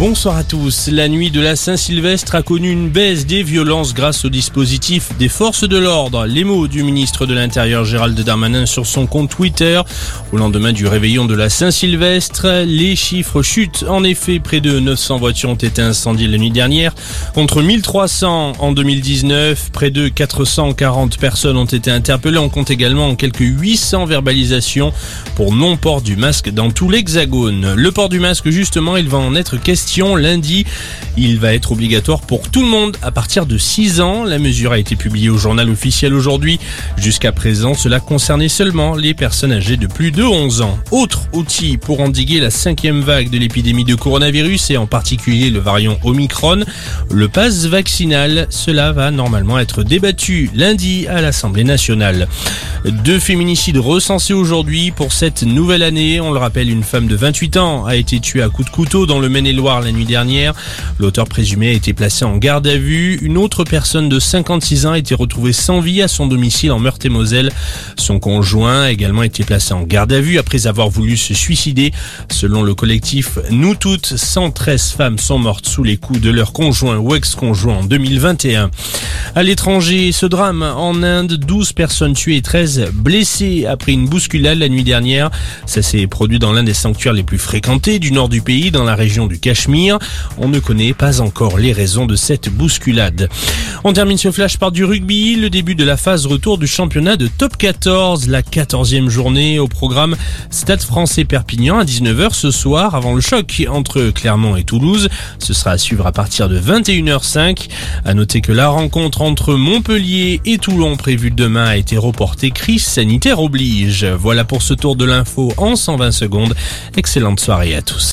Bonsoir à tous. La nuit de la Saint-Sylvestre a connu une baisse des violences grâce au dispositif des forces de l'ordre. Les mots du ministre de l'Intérieur Gérald Darmanin sur son compte Twitter. Au lendemain du réveillon de la Saint-Sylvestre, les chiffres chutent. En effet, près de 900 voitures ont été incendiées la nuit dernière contre 1300 en 2019. Près de 440 personnes ont été interpellées. On compte également quelques 800 verbalisations pour non-port du masque dans tout l'hexagone. Le port du masque, justement, il va en être question lundi. Il va être obligatoire pour tout le monde à partir de 6 ans. La mesure a été publiée au journal officiel aujourd'hui. Jusqu'à présent, cela concernait seulement les personnes âgées de plus de 11 ans. Autre outil pour endiguer la cinquième vague de l'épidémie de coronavirus et en particulier le variant Omicron, le pass vaccinal. Cela va normalement être débattu lundi à l'Assemblée nationale. Deux féminicides recensés aujourd'hui pour cette nouvelle année. On le rappelle, une femme de 28 ans a été tuée à coups de couteau dans le Maine-et-Loire la nuit dernière. L'auteur présumé a été placé en garde à vue. Une autre personne de 56 ans a été retrouvée sans vie à son domicile en Meurthe-et-Moselle. Son conjoint a également été placé en garde à vue après avoir voulu se suicider. Selon le collectif Nous Toutes, 113 femmes sont mortes sous les coups de leur conjoint ou ex-conjoint en 2021. À l'étranger, ce drame en Inde, 12 personnes tuées et 13 blessées après une bousculade la nuit dernière. Ça s'est produit dans l'un des sanctuaires les plus fréquentés du nord du pays, dans la région du On ne connaît pas encore les raisons de cette bousculade. On termine ce flash par du rugby, le début de la phase retour du championnat de top 14, la 14e journée au programme Stade français Perpignan à 19h ce soir avant le choc entre Clermont et Toulouse. Ce sera à suivre à partir de 21h05. À noter que la rencontre entre Montpellier et Toulon prévue demain a été reportée. Crise sanitaire oblige. Voilà pour ce tour de l'info en 120 secondes. Excellente soirée à tous.